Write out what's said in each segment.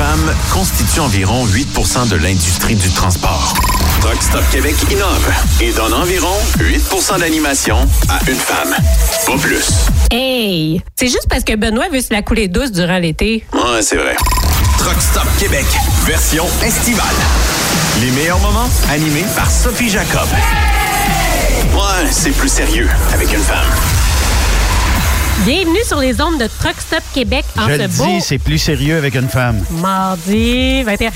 femmes constituent environ 8% de l'industrie du transport. Truck Stop Québec innove et donne environ 8% d'animation à une femme. Pas plus. Hey! C'est juste parce que Benoît veut se la couler douce durant l'été. Ouais, c'est vrai. Truck Stop Québec, version estivale. Les meilleurs moments animés par Sophie Jacob. Ouais, c'est plus sérieux avec une femme. Bienvenue sur les ondes de Truck Stop Québec en Je ce le beau dis, c'est plus sérieux avec une femme. mardi 21. Hey,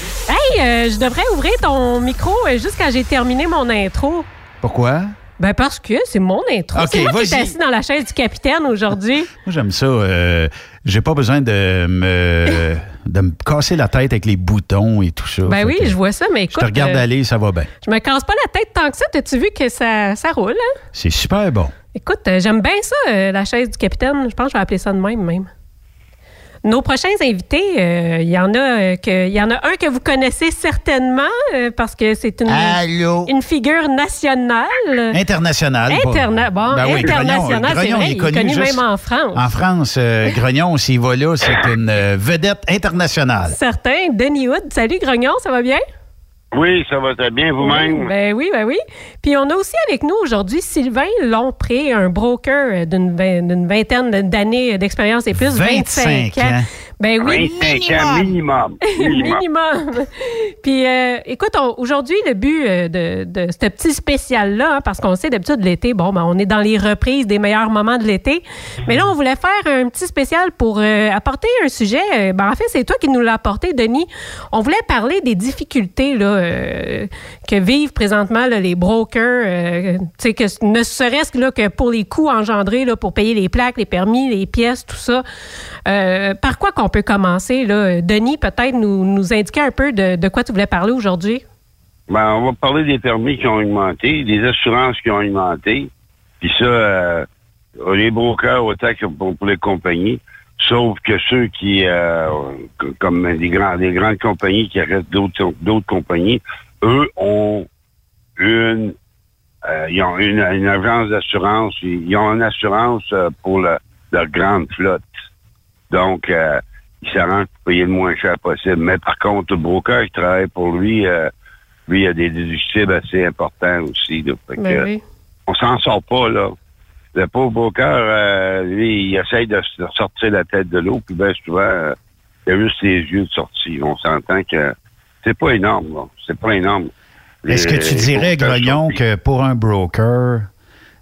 euh, je devrais ouvrir ton micro euh, juste quand j'ai terminé mon intro. Pourquoi? Ben parce que c'est mon intro. Ok, c'est moi qui suis assis dans la chaise du capitaine aujourd'hui. Moi, j'aime ça. euh, J'ai pas besoin de me, de me casser la tête avec les boutons et tout ça. Ben oui, je vois ça, mais Je écoute, te regarde euh, aller, ça va bien. je me casse pas la tête tant que ça. T'as-tu vu que ça, ça roule, hein? C'est super bon. Écoute, euh, j'aime bien ça, euh, la chaise du capitaine. Je pense que je vais appeler ça de même, même. Nos prochains invités, euh, il y en a euh, que, il y en a un que vous connaissez certainement euh, parce que c'est une, Allô? une figure nationale. International. pas- Interna bon, Ben oui, international, Grognon- c'est Grognon, vrai. il est Il est connu même en France. En France, euh, Grognon, s'il va là, c'est une vedette internationale. Certain. Denis Hood. Salut, Grognon, ça va bien? Oui, ça va très bien vous-même. Ben oui, ben oui. Puis on a aussi avec nous aujourd'hui Sylvain Lompré, un broker euh, d'une vingt- d'une vingtaine d'années d'expérience et plus, 25 ans. Ben oui. 25 ans minimum. minimum. Minimum. Puis, euh, écoute, aujourd'hui, le but euh, de, de ce petit spécial-là, hein, parce qu'on sait d'habitude l'été, bon, ben, on est dans les reprises des meilleurs moments de l'été. Mais là, on voulait faire un petit spécial pour euh, apporter un sujet. ben, en fait, c'est toi qui nous l'as apporté, Denis. On voulait parler des difficultés là, euh, que vivent présentement là, les brokers. que ne serait-ce que, là, que pour les coûts engendrés là, pour payer les plaques, les permis, les pièces, tout ça. Par quoi qu'on peut commencer? Là? Denis, peut-être nous, nous indiquer un peu de, de quoi tu voulais parler aujourd'hui? Ben, on va parler des permis qui ont augmenté, des assurances qui ont augmenté. Puis ça, euh, les brokers autant que pour, les compagnies. Sauf que ceux qui, euh, comme des, des grandes compagnies qui arrêtent d'autres d'autres compagnies, eux ont une, euh, ils ont une, agence d'assurance. Ils ont une assurance euh, pour le- leur grande flotte. Donc, il s'arrange pour payer le moins cher possible. Mais par contre, le broker qui travaille pour lui, euh, lui, il a des déductibles assez importants aussi. là. Fait que, Ben oui. On s'en sort pas, là. Le pauvre broker, euh, lui, il essaye de, sortir la tête de l'eau, puis bien souvent, euh, il a juste les yeux de sortie. On s'entend que c'est pas énorme, là. C'est pas énorme. Est-ce que tu dirais, Grognon, que pour un broker,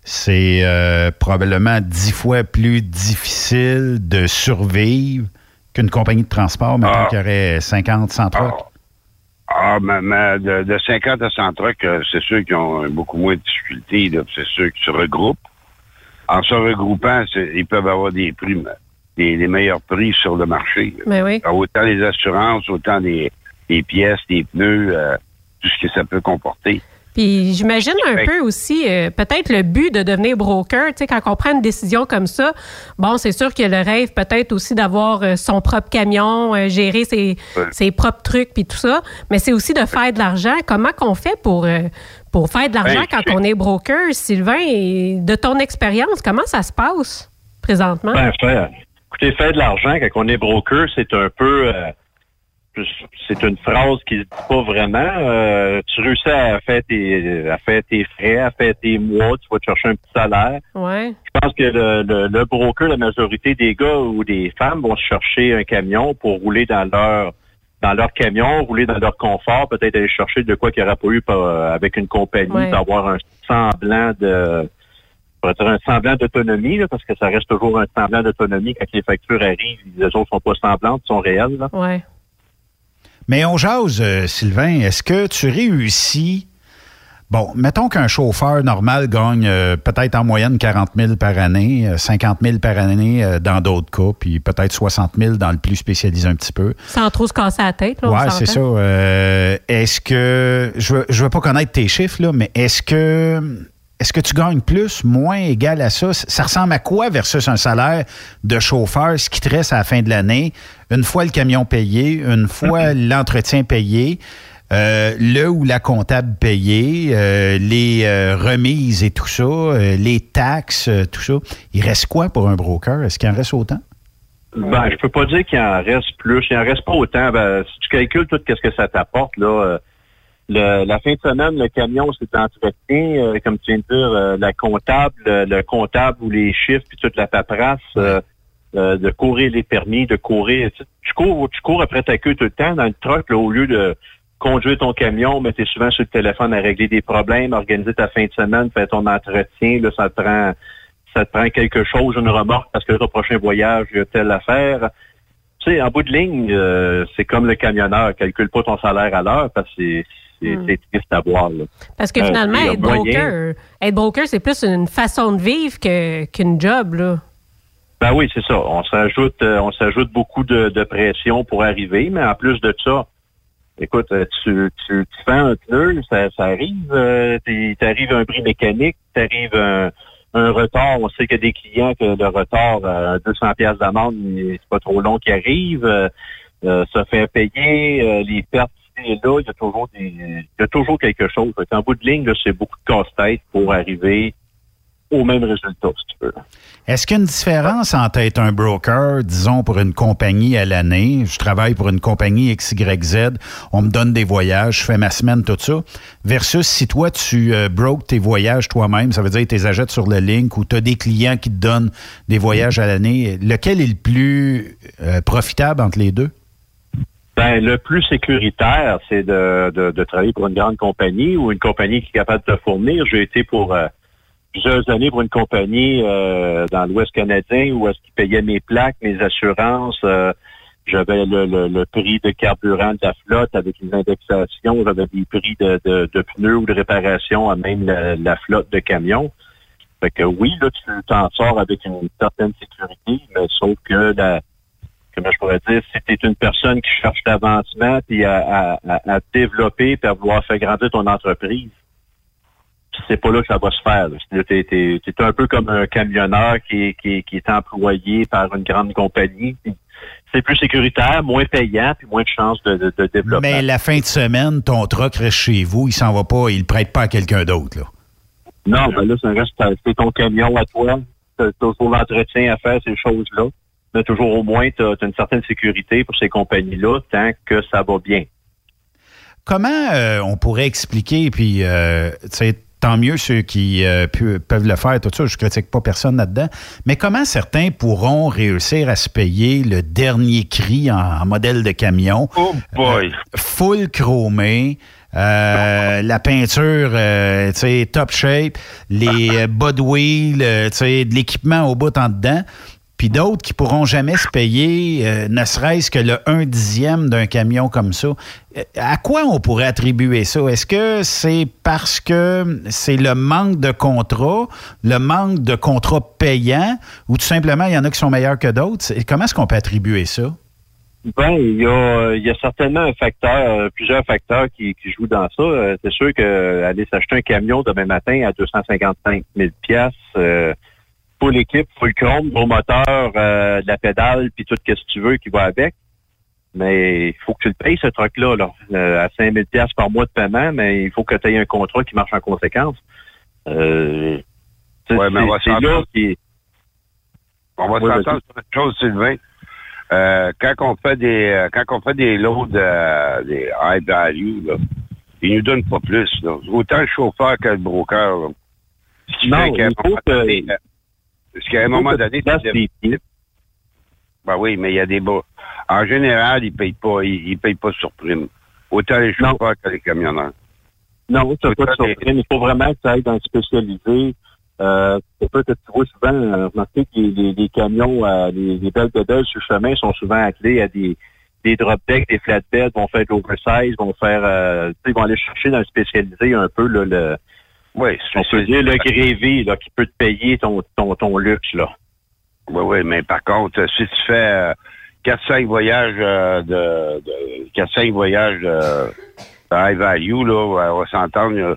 c'est euh, probablement dix fois plus difficile de survivre qu'une compagnie de transport, maintenant Ah. qu'il y aurait 50, 100 trucks? Ah, mais, mais de, de 50 à 100 trucks, euh, c'est ceux qui ont beaucoup moins de difficultés. C'est ceux qui se regroupent. En se regroupant, ils peuvent avoir des prix, mais- des, des meilleurs prix sur le marché. Ben oui. Autant les assurances, autant des, des pièces, des pneus, euh, tout ce que ça peut comporter. Puis j'imagine un peu aussi, euh, peut-être le but de devenir broker, tu sais, quand on prend une décision comme ça, bon, c'est sûr qu'il y a le rêve peut-être aussi d'avoir euh, son propre camion, euh, gérer ses, ses propres trucs, puis tout ça, mais c'est aussi de faire de l'argent. Comment qu'on fait pour, euh, pour faire de l'argent quand on est broker, Sylvain? Et de ton expérience, comment ça se passe présentement? Ben, faire, écoutez, faire de l'argent quand on est broker, c'est un peu, euh, c'est une phrase qui se dit pas vraiment. Euh, tu réussis à faire tes, à faire tes frais, à faire tes mois, tu vas te chercher un petit salaire. Ouais. Je pense que le, le, le broker, la majorité des gars ou des femmes vont se chercher un camion pour rouler dans leur dans leur camion, rouler dans leur confort, peut-être aller chercher de quoi qu'il n'y aura pas eu euh, avec une compagnie, Ouais. d'avoir un semblant de un semblant d'autonomie, là, parce que ça reste toujours un semblant d'autonomie quand les factures arrivent, les autres sont pas semblantes, sont réelles. Là. Ouais. Mais on jase, euh, Sylvain, est-ce que tu réussis... Bon, mettons qu'un chauffeur normal gagne euh, peut-être en moyenne 40 000 par année, euh, 50 000 par année euh, dans d'autres cas, puis peut-être 60 000 dans le plus spécialisé un petit peu. Sans trop se casser la tête, Ouais, c'est ça. Euh, est-ce que je veux, je veux pas connaître tes chiffres là, mais est-ce que est-ce que tu gagnes plus, moins, égal à ça? Ça ressemble à quoi versus un salaire de chauffeur, ce qui te reste à la fin de l'année, une fois le camion payé, une fois l'entretien payé. Euh, le ou la comptable payée, euh, les euh, remises et tout ça, euh, les taxes, euh, tout ça. Il reste quoi pour un broker? Est-ce qu'il en reste autant? Ben, je peux pas dire qu'il en reste plus. Il en reste pas autant. Ben, si tu calcules tout ce que ça t'apporte, là, euh, le, la fin de semaine, le camion, c'est entretien, euh, comme tu viens de dire, euh, la comptable, le, comptable ou les chiffres, puis toute la paperasse, de courir les permis, de courir. Tu, cours, tu cours après ta queue tout le temps dans le truck, là, au lieu de conduire ton camion, mais tu es souvent sur le téléphone à régler des problèmes, organiser ta fin de semaine, faire ton entretien, là, ça te prend ça te prend quelque chose, une remorque, parce que ton prochain voyage, il y a telle affaire. Tu sais, en bout de ligne, euh, c'est comme le camionneur, calcule pas ton salaire à l'heure parce que c'est hmm. triste à voir. Parce que euh, finalement, être, broker, être broker, c'est plus une façon de vivre qu'une job. Là. Ben oui, c'est ça. On s'ajoute euh, on s'ajoute beaucoup de, de, pression pour arriver, mais en plus de ça, écoute, tu, tu, tu fais un pneu, ça, ça arrive, euh, t'arrives un bris mécanique, t'arrives un un retard, on sait qu'il y a des clients que le retard à 200 pièces d'amende, c'est pas trop long qui arrive, euh, euh, ça fait payer euh, les pertes et là, il y a toujours des, il y a toujours quelque chose. En bout de ligne, c'est beaucoup de casse-tête pour arriver au même résultat, si tu veux. Est-ce qu'il y a une différence entre être un broker, disons, pour une compagnie à l'année, je travaille pour une compagnie XYZ, on me donne des voyages, je fais ma semaine, tout ça, versus si toi, tu euh, tes voyages toi-même, ça veut dire que tu les achètes sur le link ou tu as des clients qui te donnent des voyages à l'année, lequel est le plus euh, profitable entre les deux? Ben, le plus sécuritaire, c'est de, de, travailler pour une grande compagnie ou une compagnie qui est capable de te fournir. J'ai été pour... Euh, plusieurs années pour une compagnie euh, dans l'Ouest canadien où est-ce qu'ils payaient mes plaques, mes assurances. Euh, j'avais le, le, prix de carburant de la flotte avec une indexation. J'avais des prix de, de, pneus ou de réparation à même la, flotte de camions. Fait que oui, là, tu t'en sors avec une certaine sécurité, mais sauf que la, comment je pourrais dire, si tu es une personne qui cherche l'avancement puis à, à, à, développer puis à vouloir faire grandir ton entreprise, c'est pas là que ça va se faire. C'est un peu comme un camionneur qui, qui, est employé par une grande compagnie. C'est plus sécuritaire, moins payant, puis moins de chances de, de, développement. Mais la fin de semaine, ton truck reste chez vous, il s'en va pas, il le prête pas à quelqu'un d'autre. Là. Non, ben là, c'est ton camion à toi. Tu as toujours l'entretien à faire, ces choses-là. Mais toujours au moins, tu as, une certaine sécurité pour ces compagnies-là tant que ça va bien. Comment euh, on pourrait expliquer, puis, euh, tant mieux ceux qui euh, peuvent le faire, tout ça, je critique pas personne là-dedans. Mais comment certains pourront réussir à se payer le dernier cri en, modèle de camion? Oh boy! Euh, full chromé. Euh, la peinture, tu sais, top shape, les bas de wheel, tu sais, de l'équipement au bout en dedans puis d'autres qui pourront jamais se payer euh, ne serait-ce que le un dixième d'un camion comme ça. Euh, à quoi on pourrait attribuer ça? Est-ce que c'est parce que c'est le manque de contrats, le manque de contrats payants, ou tout simplement il y en a qui sont meilleurs que d'autres? Comment est-ce qu'on peut attribuer ça? Ben, il y a, certainement un facteur, plusieurs facteurs qui, jouent dans ça. Euh, c'est sûr que aller s'acheter un camion demain matin à 255 000 pièces full équipe, full chrome, gros moteur, euh, de la pédale, puis tout ce que tu veux qui va avec. Mais il faut que tu le payes, ce truc-là, là, euh, à 5 000 par mois de paiement, mais il faut que tu aies un contrat qui marche en conséquence. Euh, ouais, mais on va s'entendre. Qui... On va s'entendre sur une chose, Sylvain. Euh, quand on fait des quand on fait des lots de des high value, là, ils nous donnent pas plus. Là. Autant le chauffeur que le broker. Là. non, il faut que, parce qu'à un moment donné, Ben oui, mais il y a des bas. En général, ils payent pas, ils, payent pas sur prime. Autant les chauffeurs que les camionneurs. Non, c'est pas sur prime. Il faut vraiment que ça aille dans le spécialisé. Euh, c'est pas que tu vois souvent, euh, remarquez que les, les, camions, euh, les, les belles pédales sur le chemin sont souvent attelés à des, des drop decks, des flatbeds, vont faire de l'oversize, vont faire, euh, ils vont aller chercher dans le spécialisé un peu là, le, oui, on peut dire le grévé là, qui peut te payer ton, ton, ton luxe. là. Oui, oui, mais par contre, si tu fais 4-5 euh, voyages euh, de, de 4-5 voyages de, high value, là, on va s'entendre.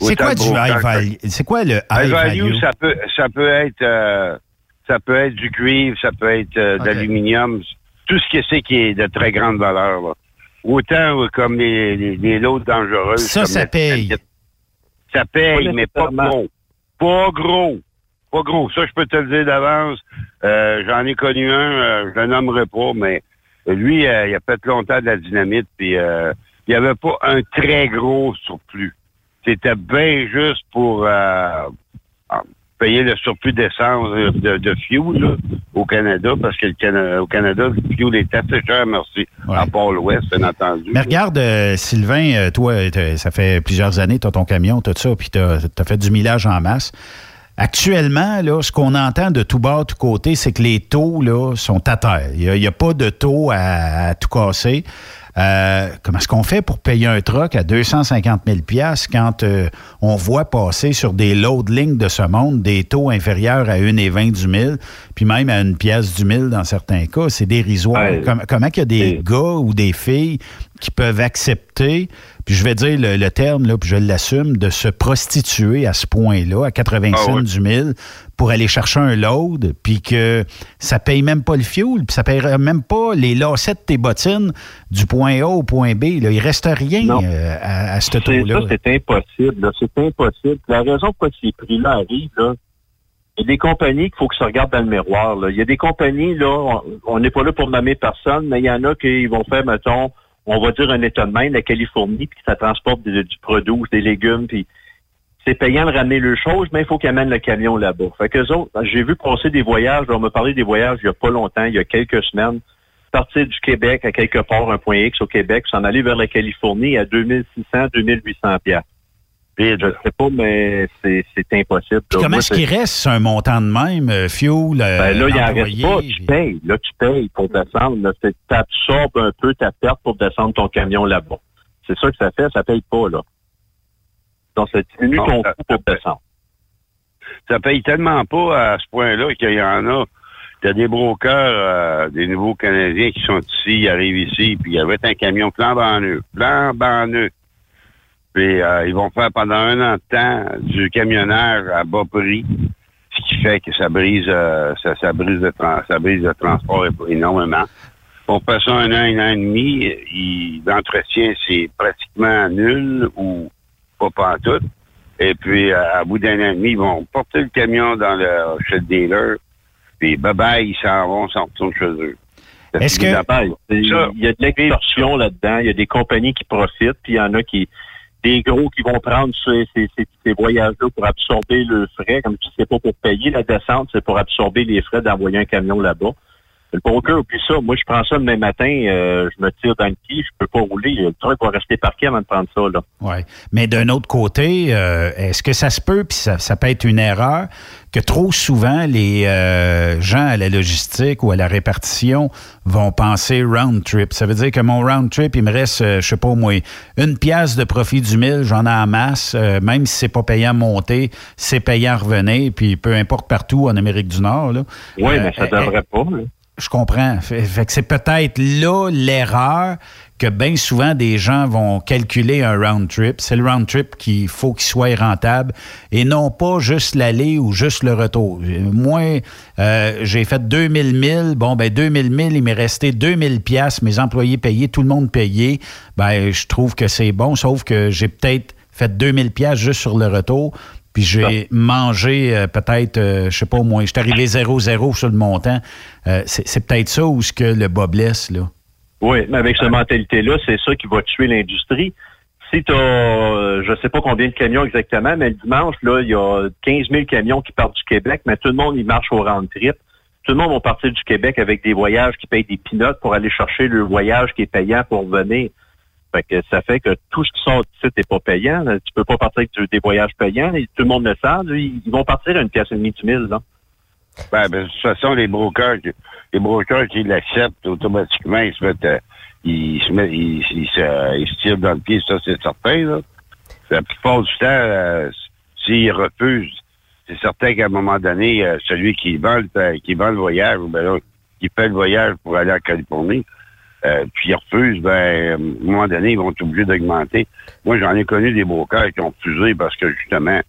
C'est quoi du high value? C'est quoi le high, value? Ça peut, ça peut être euh, ça peut être du cuivre, ça peut être d'aluminium, tout ce qui est qui est de très grande valeur. Là. Autant comme les, les, lots dangereuses. Ça, ça paye. Ça paye, mais pas gros. Pas gros. pas gros. Ça, je peux te le dire d'avance. Euh, J'en ai connu un, euh, je le nommerai pas, mais lui, euh, il a fait longtemps de la dynamite, puis euh, il n'y avait pas un très gros surplus. C'était bien juste pour euh, payer le surplus d'essence euh, de, de fuel là, au Canada, parce que le Cana- au Canada, le fuel est assez cher, merci. Ouais. À part l'Ouest, bien entendu. Mais regarde, euh, Sylvain, euh, toi, ça fait plusieurs années, tu as ton camion, tout ça, puis tu as, fait du millage en masse. Actuellement, là, ce qu'on entend de tout bas, tout côté, c'est que les taux là, sont à terre. Il n'y a, pas de taux à, à tout casser. Euh, comment est-ce qu'on fait pour payer un truck à 250 000 quand euh, on voit passer sur des load lignes de ce monde des taux inférieurs à 1,20 du mille, puis même à une pièce du mille dans certains cas? C'est dérisoire. Ouais. Comme- comment il y a des gars ou des filles qui peuvent accepter, puis je vais dire le, le terme, là, puis je l'assume, de se prostituer à ce point-là, à 80 Ah cents du mille, pour aller chercher un load, puis que ça paye même pas le fuel, puis ça paierait même pas les lacets de tes bottines du point A au point B. Là. Il reste rien euh, à, à ce taux-là. Ça, c'est impossible. C'est impossible. La raison pourquoi ces prix-là arrivent, là, il y a des compagnies qu'il faut que ça regarde dans le miroir. là. Il y a des compagnies, là, on- on n'est pas là pour nommer personne, mais il y en a qui vont faire, mettons, on va dire un état de la Californie, puis ça transporte du, du produit, des légumes, puis c'est payant de ramener le chose, mais il faut qu'ils amènent le camion là-bas. Fait que autres, j'ai vu passer des voyages, on m'a parlé des voyages il y a pas longtemps, il y a quelques semaines, partir du Québec à quelque part, un point X au Québec, s'en aller vers la Californie à 2600, 2800 piastres. Je sais pas, mais c'est c'est impossible. Puis comment est-ce qu'il reste un montant de même, euh, fuel, euh, ben là, il en employé, reste pas. Tu payes. Là, tu payes pour descendre. Là, C'est- t'absorbes un peu ta perte pour descendre ton camion là-bas. C'est ça que ça fait. Ça paye pas, là. Donc, ça diminue ton ça- coût pour descendre. ça paye tellement pas à ce point-là qu'il y en a. Il y a des brokers, euh, des nouveaux Canadiens qui sont ici, ils arrivent ici, puis il y avait un camion flambant neuf, flambant neuf. Puis euh, ils vont faire pendant un an de temps du camionnage à bas prix, ce qui fait que ça brise, euh, ça, ça brise le tran- ça brise le transport énormément. On fait ça un an, un an et demi, l'entretien c'est pratiquement nul ou pas pantoute. Et puis, euh, à bout d'un an et demi, ils vont porter le camion dans le chez le dealer. Puis, bye-bye, ils s'en vont, s'en retournent chez eux. Est-ce que-. Il y a de l'extorsion là-dedans. Il y a des compagnies qui profitent, puis il y en a qui des gros qui vont prendre ces, ces, ces- voyages-là pour absorber le frais. Comme tu c'est pas pour payer la descente, c'est pour absorber les frais d'envoyer un camion là-bas. Le broker, oublie ça. Moi, je prends ça demain matin, euh, je me tire dans le pied, je peux pas rouler. Le truc va rester parqué avant de prendre ça, là. Oui. Mais d'un autre côté, euh, est-ce que ça se peut, puis ça, ça peut être une erreur, que trop souvent les euh, gens à la logistique ou à la répartition vont penser round trip? Ça veut dire que mon round trip, il me reste, euh, je sais pas moi, une pièce de profit du mille, j'en ai en masse, même si c'est pas payant à monter, c'est payant à revenir, puis peu importe partout en Amérique du Nord. Là. Oui, mais ça devrait pas. là. Je comprends. Que c'est peut-être là l'erreur que bien souvent des gens vont calculer un round trip. C'est le round trip qu'il faut qu'il soit rentable et non pas juste l'aller ou juste le retour. Moi, euh, j'ai fait 2000 milles. Bon, ben 2000 milles, il m'est resté 2000 pièces. Mes employés payés, tout le monde payé. Ben, je trouve que c'est bon, sauf que j'ai peut-être fait 2000 pièces juste sur le retour. Puis j'ai mangé euh, peut-être, euh, je sais pas au moins, je suis arrivé 0-0 sur le montant. Euh, c'est c'est peut-être ça où ce que le bas blesse, là. Oui, mais avec cette mentalité-là, c'est ça qui va tuer l'industrie. Si tu as, je sais pas combien de camions exactement, mais le dimanche, là, il y a 15 000 camions qui partent du Québec, mais tout le monde, il marche au round trip. Tout le monde va partir du Québec avec des voyages qui payent des pinottes pour aller chercher le voyage qui est payant pour venir. Fait que ça fait que tout ce qui sort du site n'est pas payant. là. Tu peux pas partir avec des voyages payants. Et tout le monde le sait. Ils vont partir à une pièce et demie du mille, là. Ben, de toute façon, les brokers, les brokers qui l'acceptent automatiquement, ils se mettent, euh, ils se mettent, ils, se, tirent dans le pied, ça c'est certain. Là. La plupart du temps, euh, s'ils refusent, c'est certain qu'à un moment donné, euh, celui qui vend, le, qui vend le voyage, ou ben là, qui fait le voyage pour aller en Californie, euh, puis ils refusent, ben, à un moment donné, ils vont être obligés d'augmenter. Moi, j'en ai connu des brokers qui ont refusé parce que justement,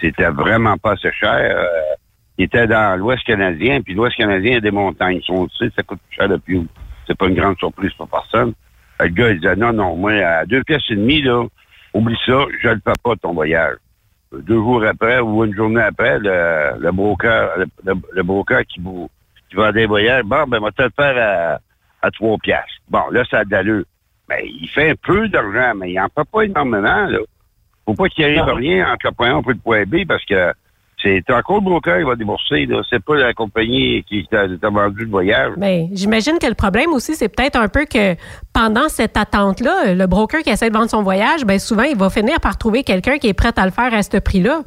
c'était vraiment pas assez cher. Euh, il était dans l'Ouest canadien, puis l'Ouest canadien a des montagnes. On le sait, ça coûte plus cher de plus. C'est pas une grande surprise pour personne. Le gars, il disait, non, non, moi, à deux pièces et demie, là, oublie ça, je le fais pas, ton voyage. deux jours après ou une journée après, le, le broker, le, le broker qui, vous, qui vend des voyages, bon, ben, va te le faire à, à 3 piastres. Bon, là, ça a d'allure. Ben, il fait un peu d'argent, mais il n'en fait pas énormément, là. Faut pas qu'il arrive rien entre le point A et le point B parce que c'est encore le broker qui va débourser. Là. C'est pas la compagnie qui t'a, vendu le voyage. Mais j'imagine que le problème aussi, c'est peut-être un peu que pendant cette attente-là, le broker qui essaie de vendre son voyage, ben souvent, il va finir par trouver quelqu'un qui est prêt à le faire à ce prix-là.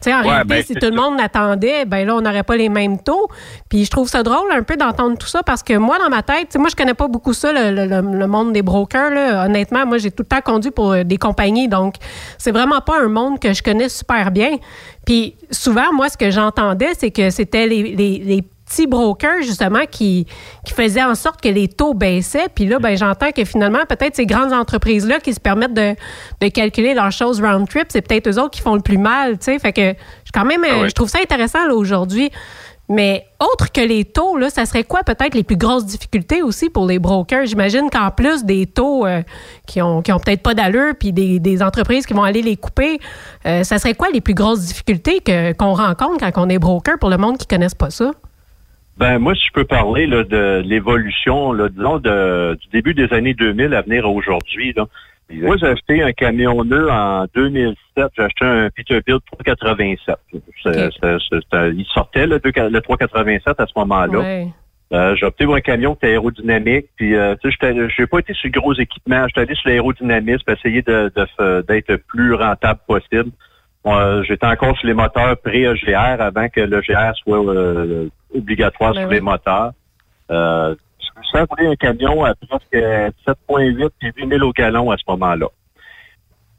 Tu sais, en Ouais, réalité, ben, si tout le monde l'attendait, ben là, on n'aurait pas les mêmes taux. Puis je trouve ça drôle un peu d'entendre tout ça parce que moi, dans ma tête, moi, je connais pas beaucoup ça, le, le- le- monde des brokers. Là. Honnêtement, moi, j'ai tout le temps conduit pour euh, des compagnies, donc c'est vraiment pas un monde que je connais super bien. Puis souvent, moi, ce que j'entendais, c'est que c'était les, les- les petits brokers, justement, qui, qui faisaient en sorte que les taux baissaient. Puis là, ben, j'entends que finalement, peut-être ces grandes entreprises-là qui se permettent de, de calculer leurs choses round trip, c'est peut-être eux autres qui font le plus mal, tu sais. Fait que je quand même, euh, Ah je trouve ça intéressant, là, aujourd'hui. Mais autre que les taux, là, ça serait quoi peut-être les plus grosses difficultés aussi pour les brokers? J'imagine qu'en plus des taux euh, qui ont, qui ont peut-être pas d'allure, puis des, des entreprises qui vont aller les couper, euh, ça serait quoi les plus grosses difficultés que, qu'on rencontre quand on est broker pour le monde qui ne connaisse pas ça? Ben moi, si je peux parler là, de l'évolution, là, disons, de, du début des années 2000 à venir à aujourd'hui. Moi, j'ai acheté un camion neuf en 2007. J'ai acheté un Peterbilt 387. C'est- c'est- c'est- c'est- il sortait le, deux- le 387 à ce moment-là. Ouais. Euh, j'ai opté pour un camion qui était aérodynamique. Puis, euh, tu sais, j'ai pas été sur le gros équipement. J'étais allé sur l'aérodynamisme, pour essayer de, de d'être le plus rentable possible. Moi, j'étais encore sur les moteurs pré-EGR avant que le GR soit euh, obligatoire Ben sur oui. les moteurs. Euh, suis roulé un camion à presque 7,8 et 8 000 au gallon à ce moment-là.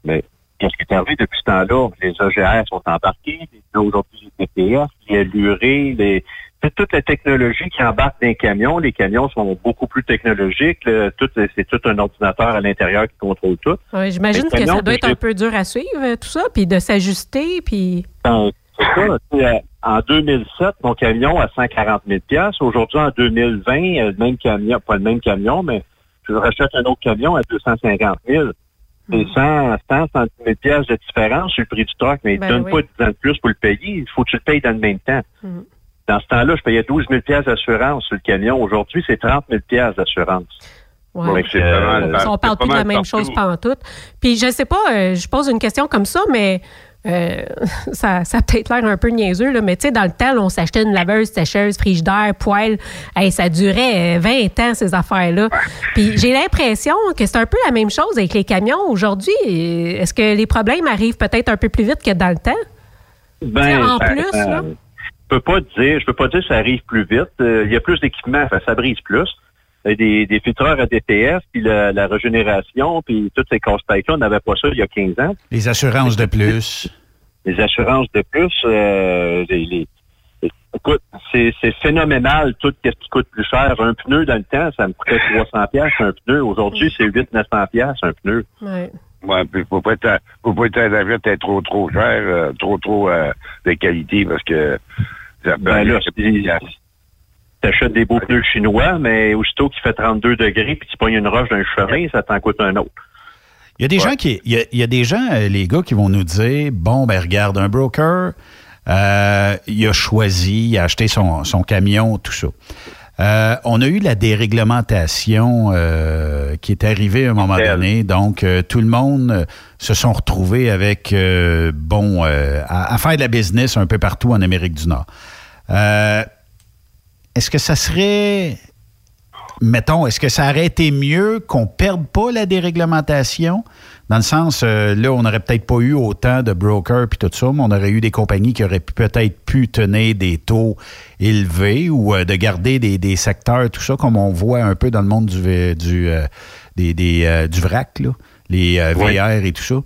Mais qu'est-ce qui est arrivé depuis ce temps-là? Les EGR sont embarqués. Aujourd'hui, les TPF, les allurés, les... C'est toute la technologie qui embarque dans les camions. Les camions sont beaucoup plus technologiques. Le- tout- c'est tout un ordinateur à l'intérieur qui contrôle tout. J'imagine que ça doit être un peu dur à suivre, euh, tout ça, puis de s'ajuster, puis... Ben, C'est ça. En 2007, mon camion à 140 000 Aujourd'hui, en 2020, euh, le même camion, pas le même camion, mais je rachète un autre camion à 250 000. C'est 100, 100, 110 000 de différence sur le prix du truck, mais il ne Ben donne oui. pas 10 ans de plus pour le payer. Il faut que tu le payes dans le même temps. Mhm. Dans ce temps-là, je payais 12 000 d'assurance sur le camion. Aujourd'hui, c'est 30 000 d'assurance. Ouais. C'est Euh, pas on c'est parle pas plus de la même partout. chose pantoute. Puis je sais pas, euh, je pose une question comme ça, mais euh, ça, ça a peut-être l'air un peu niaiseux, là, mais tu sais, dans le temps, là, on s'achetait une laveuse, sécheuse, frigidaire, poêle. Hey, ça durait euh, 20 ans, ces affaires-là. Puis j'ai l'impression que c'est un peu la même chose avec les camions. Aujourd'hui, euh, est-ce que les problèmes arrivent peut-être un peu plus vite que dans le temps? Ben, en ça- plus, euh, là? Je peux pas dire, je peux pas dire que ça arrive plus vite. Euh, Il y a plus d'équipements, ça brise plus. A des, des filtreurs à DPF, puis la, la régénération, puis toutes ces casse-têtes-là, on n'avait pas ça il y a 15 ans. Les assurances de plus. Les assurances de plus, euh, les, les- écoute, c'est c'est phénoménal tout ce qui coûte plus cher. Un pneu dans le temps, ça me coûtait 300 pièces un pneu. Aujourd'hui, c'est 800-900 pièces un pneu. Ouais. Ouais, puis faut pas être, faut pas être avion être trop, trop cher, euh, trop, trop euh, de qualité parce que ça Ben là, t'achètes des beaux pneus chinois, mais aussitôt qu'il fait 32 degrés puis tu pognes une roche d'un chemin, ça t'en coûte un autre. Il y a des Ouais. gens qui. Il y a, il y a des gens, euh, les gars, qui vont nous dire Bon, ben regarde, un broker, euh, il a choisi, il a acheté son, son camion, tout ça. Euh, on a eu la déréglementation euh, qui est arrivée à un moment donné. Donc, euh, tout le monde euh, se sont retrouvés avec, euh, bon, euh, à, à faire de la business un peu partout en Amérique du Nord. Euh, est-ce que ça serait mettons, est-ce que ça aurait été mieux qu'on perde pas la déréglementation? Dans le sens, euh, là, on n'aurait peut-être pas eu autant de brokers puis tout ça, mais on aurait eu des compagnies qui auraient peut-être pu tenir des taux élevés ou euh, de garder des, des secteurs, tout ça, comme on voit un peu dans le monde du, v- du, euh, des, euh, du vrac, là, les euh, Oui. VR et tout ça.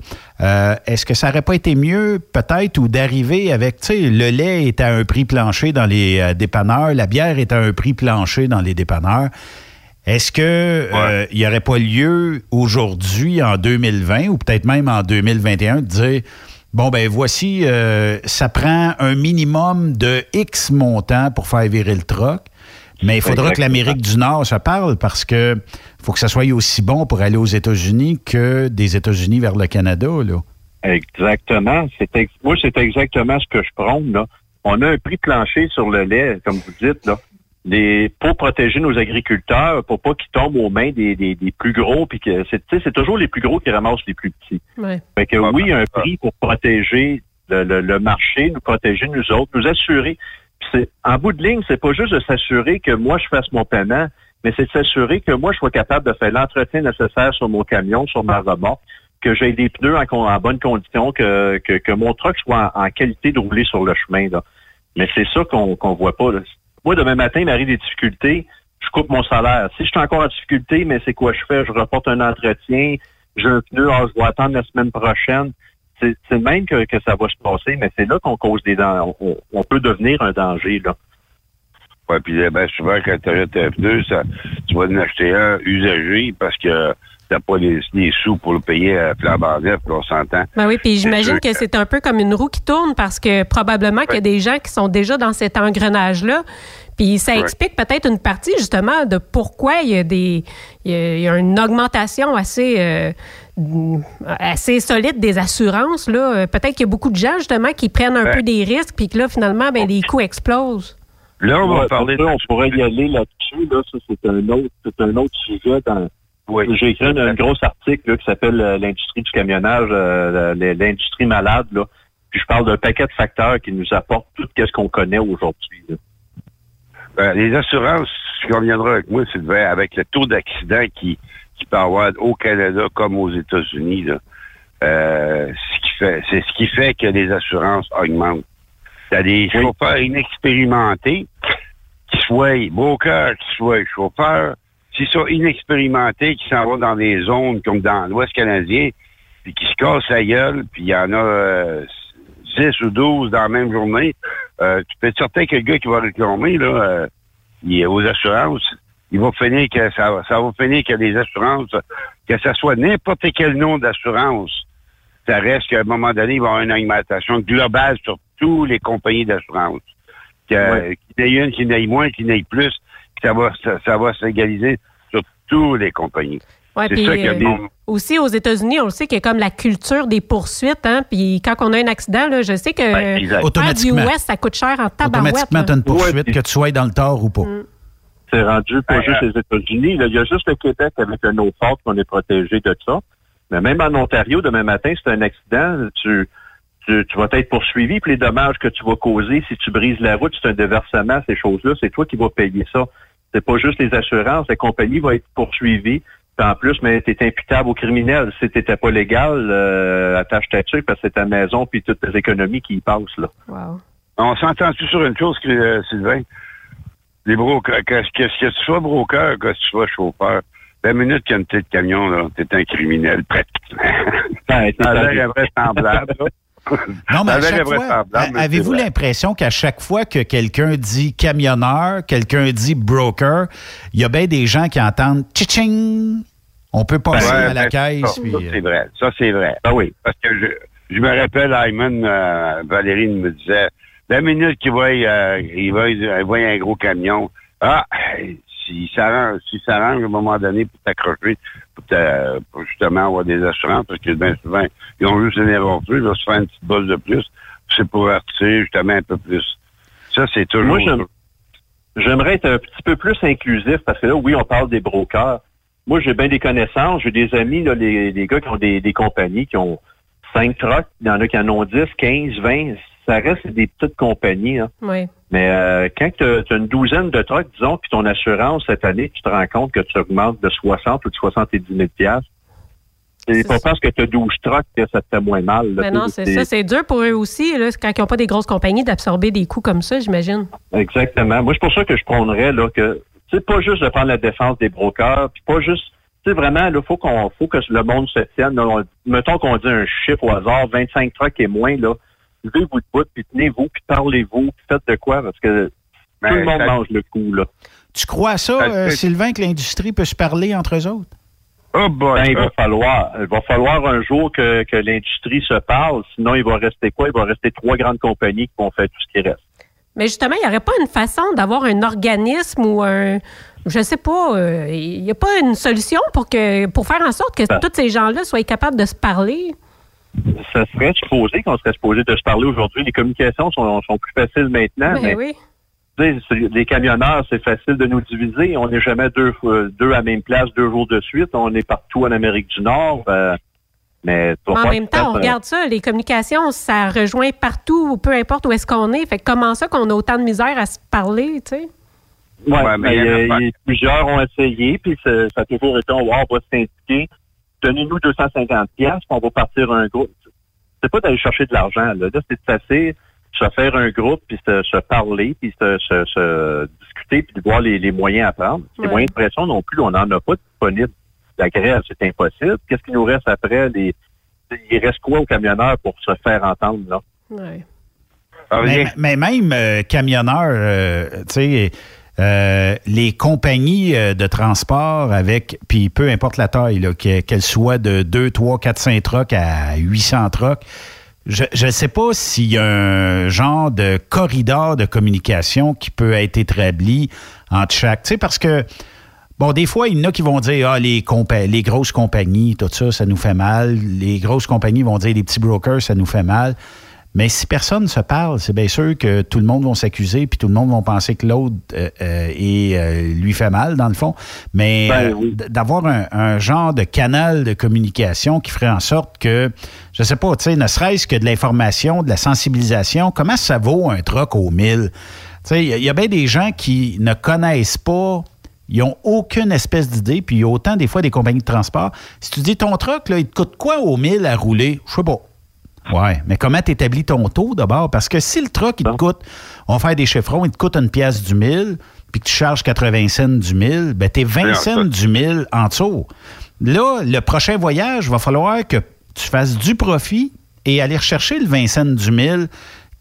Euh, est-ce que ça aurait pas été mieux, peut-être, ou d'arriver avec, tu sais, le lait est à un prix plancher dans les euh, dépanneurs, la bière est à un prix plancher dans les dépanneurs. Est-ce que il n'y aurait pas lieu aujourd'hui, en 2020, ou peut-être même en 2021, de dire bon ben voici, ça prend un minimum de X montant pour faire virer le troc, mais il faudra que l'Amérique du Nord se parle parce que faut que ça soit aussi bon pour aller aux États-Unis que des États-Unis vers le Canada. Là. Exactement. Ex- moi, c'est exactement ce que je prône. Là. On a un prix plancher sur le lait, comme vous dites, là. Les, pour protéger nos agriculteurs, pour pas qu'ils tombent aux mains des, des, des plus gros, puis que c'est, tu sais, c'est toujours les plus gros qui ramassent les plus petits. Ouais. Fait que oui, un prix pour protéger le, le- le marché, nous protéger nous autres, nous assurer. C'est, en bout de ligne, c'est pas juste de s'assurer que moi je fasse mon paiement, mais c'est de s'assurer que moi je sois capable de faire l'entretien nécessaire sur mon camion, sur ma remorque, que j'ai des pneus en, bonne condition, que, que, que mon truck soit en, en qualité de rouler sur le chemin. Là. Mais c'est ça qu'on qu'on voit pas. Là. Moi, demain matin, il m'arrive des difficultés, je coupe mon salaire. Si je suis encore en difficulté, mais c'est quoi je fais? Je reporte un entretien, j'ai un pneu, ah, je vais attendre la semaine prochaine. C'est le même que, que ça va se passer, mais c'est là qu'on cause des dangers. On, peut devenir un danger, là. Ouais, puis eh ben, souvent, quand tu achètes un pneu, ça, tu vas en acheter un usagé parce que t'as pas les, les sous pour le payer à flambant neuf, puis on s'entend. Ben oui, puis j'imagine que que- c'est un peu comme une roue qui tourne parce que probablement qu'il y a des gens qui sont déjà dans cet engrenage-là. Puis ça Ouais. explique peut-être une partie justement de pourquoi il y a des il y a, il y a une augmentation assez euh, assez solide des assurances là. Peut-être qu'il y a beaucoup de gens justement qui prennent un Ouais. peu des risques puis que là finalement ben les coûts explosent. Là, on va Ouais, parler ça, on pourrait y aller là-dessus. Là, ça, c'est un autre, c'est un autre sujet. Dans, Oui. J'ai écrit un, un gros article là, qui s'appelle euh, l'industrie du camionnage, euh, l'industrie malade. Là. Puis je parle d'un paquet de facteurs qui nous apportent tout ce qu'on connaît aujourd'hui. Ben, les assurances, tu conviendras avec moi, Sylvain, avec le taux d'accident qui, qui peut avoir au Canada comme aux États-Unis, euh, c'est ce qui fait que les assurances augmentent. T'as des chauffeurs inexpérimentés, qui soient brokers, qui soient chauffeurs, s'ils sont inexpérimentés, qui s'en vont dans des zones comme dans l'Ouest canadien, puis qui se cassent la gueule, puis il y en a euh, 10 ou 12 dans la même journée, euh, tu peux être certain que le gars qui va réclamer, là, euh, il, aux assurances, il va finir que ça, ça va finir que les assurances, que ce soit n'importe quel nom d'assurance, ça reste qu'à un moment donné, il va y avoir une augmentation globale sur tous les compagnies d'assurance. Que- Ouais. Qu'il y en ait une, qu'il y en ait moins, qu'il y en ait plus, ça va, ça, ça va s'égaliser sur toutes les compagnies. Ouais, C'est puis, euh, aussi aux États-Unis, on le sait qu'il y a comme la culture des poursuites hein, puis quand on a un accident là, je sais que Ben, du Automatiquement. Ouest ça coûte cher en tabarouette. Automatiquement, tu as une poursuite, Ouais, que tu sois dans le tort ou pas. Mm. C'est rendu pas juste euh, les États-Unis. Il y a juste le Québec avec un eau forte qu'on est protégé de ça. Mais même en Ontario, demain matin, c'est un accident, tu, tu, tu vas être poursuivi, puis les dommages que tu vas causer, si tu brises la route, c'est un déversement, ces choses-là, c'est toi qui vas payer ça. C'est pas juste les assurances, la compagnie va être poursuivie. Puis en plus, mais t'es imputable au criminel. Si t'étais pas légal, euh, attache ta tuque parce que c'est ta maison puis toutes tes économies qui y passent, là. Wow. On s'entend-tu sur une chose, euh, Sylvain? Les brokers, que, que, que tu sois broker, que tu sois chauffeur, la minute qu'il y a une petite camion, là, t'es un criminel, pratiquement. Ben, t'es Ça a l'air invraisemblable. Non, mais à chaque fois, avez-vous l'impression qu'à chaque fois que quelqu'un dit camionneur, quelqu'un dit broker, il y a bien des gens qui entendent tching on peut passer à la ben, caisse. Ça, puis, ça, c'est vrai. Ça, c'est vrai. Ah oui. Parce que je, je me rappelle, Ayman, euh, Valérie me disait, la minute qu'il voit, euh, il voit, il voit un gros camion, ah, s'il s'arrange, s'il s'arrange à un moment donné pour t'accrocher, pour, justement avoir des assurances, parce que bien souvent, ils ont juste une aventure, ils vont se faire une petite bosse de plus, c'est pour artiser justement un peu plus. Ça, c'est toujours... Moi, j'aime- J'aimerais être un petit peu plus inclusif parce que là, oui, on parle des brokers. Moi, j'ai bien des connaissances. J'ai des amis, là, les, les gars qui ont des, des compagnies qui ont cinq trucks. Il y en a qui en ont 10, 15, 20. Ça reste des petites compagnies. hein. Oui. Mais euh, quand tu as une douzaine de trucks, disons, puis ton assurance cette année, tu te rends compte que tu augmentes de 60 ou de 70 000 piastres. C'est C'est pas ça. parce que tu as 12 trucks que ça te fait moins mal. là. Mais non, c'est ça. C'est dur pour eux aussi, là, quand ils n'ont pas des grosses compagnies, d'absorber des coûts comme ça, j'imagine. Exactement. Moi, c'est pour ça que je prônerais là, que c'est pas juste de prendre la défense des brokers, puis pas juste. Tu sais, vraiment, il faut qu'on faut que le monde se tienne. là. On- mettons qu'on dit un chiffre au hasard, 25 trucks et moins, là. Levez-vous de bout, puis tenez-vous, puis parlez-vous, puis faites de quoi, parce que Ben, tout le monde ça- mange le coup, là. Tu crois à ça, Ça euh, Sylvain, que l'industrie peut se parler entre eux autres? Oh boy! Ben, il va falloir, il va falloir un jour que, que l'industrie se parle, sinon il va rester quoi? Il va rester trois grandes compagnies qui vont faire tout ce qui reste. Mais justement, il n'y aurait pas une façon d'avoir un organisme ou un. Je sais pas, euh, il n'y a pas une solution pour que pour faire en sorte que Ben. tous ces gens-là soient capables de se parler? Ça serait supposé qu'on serait supposé de se parler aujourd'hui. Les communications sont, sont plus faciles maintenant, Ben mais oui. les camionneurs, c'est facile de nous diviser. On n'est jamais deux, fois- deux à la même place deux jours de suite. On est partout en Amérique du Nord. euh, mais En même temps, on euh, regarde ça, les communications, ça rejoint partout, peu importe où est-ce qu'on est. Fait que comment ça qu'on a autant de misère à se parler, tu sais? Ouais, Ouais, mais mais, il y en a euh, pas. il y a- plusieurs ont essayé, puis ça, ça a toujours été, on va s'indiquer. Donnez-nous 250 pièces, on va partir un groupe. C'est pas d'aller chercher de l'argent, là. Là, c'est de passer, se faire un groupe, puis se, se parler, puis se, se, se discuter, puis de voir les, les moyens à prendre. Les moyens de pression non plus, on n'en a pas disponible. La grève, c'est impossible. Qu'est-ce qu'il nous reste après? Les, il reste quoi aux camionneurs pour se faire entendre, là? Ouais. Mais, même euh, camionneurs, euh, tu sais, euh, les compagnies euh, de transport avec, puis peu importe la taille, là, que- qu'elle soit de 2, 3, 4, 5 trucks à 800 trucks, je ne sais pas s'il y a un genre de corridor de communication qui peut être établi entre chaque. Tu sais, parce que, bon, des fois, il y en a qui vont dire, ah, les, les grosses compagnies, tout ça, ça nous fait mal. Les grosses compagnies vont dire, les petits brokers, ça nous fait mal. Mais si personne ne se parle, c'est bien sûr que tout le monde va s'accuser, puis tout le monde va penser que l'autre euh, euh, euh, lui fait mal, dans le fond. Mais Ben oui. d'avoir un, un genre de canal de communication qui ferait en sorte que, je sais pas, tu sais, ne serait-ce que de l'information, de la sensibilisation, comment ça vaut un truck au 1000? Tu sais, il y a- il y, a bien des gens qui ne connaissent pas ils n'ont aucune espèce d'idée, puis il y a autant des fois des compagnies de transport. Si tu dis ton truck, là, il te coûte quoi au 1000 à rouler? Je sais pas. Ouais, mais comment tu établis ton taux d'abord? Parce que si le truck, il te coûte, on va faire des chiffrons, il te coûte une pièce du 1000, puis que tu charges 80 cents du 1000, ben t'es 20 Alors, cents du 1000 en dessous. Là, le prochain voyage, va falloir que tu fasses du profit et aller rechercher le 20 cents du 1000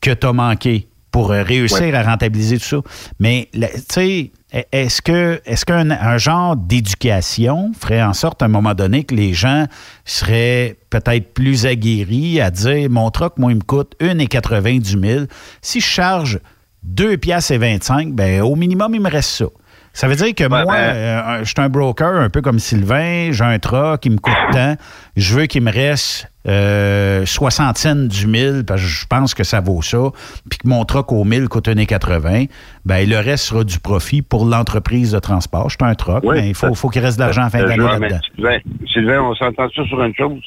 que tu as manqué pour euh, réussir à rentabiliser tout ça. Mais, tu sais, est-ce que est-ce qu'un un genre d'éducation ferait en sorte à un moment donné que les gens seraient peut-être plus aguerris à dire mon truck, moi, il me coûte 1,80 du 1000. Si je charge 2 piastres et 25, ben au minimum, il me reste ça. Ça veut dire que moi, ben- euh, je suis un broker un peu comme Sylvain, j'ai un truck qui me coûte tant, je veux qu'il me reste euh, 60 cents du 1000 parce que je pense que ça vaut ça, puis que mon truck au 1000 coûte 1,80, ben le reste sera du profit pour l'entreprise de transport. Je suis un truck, Oui, mais il faut, faut qu'il reste de l'argent à la fin mais là-dedans. Sylvain, Sylvain, on s'entend ça sur une chose.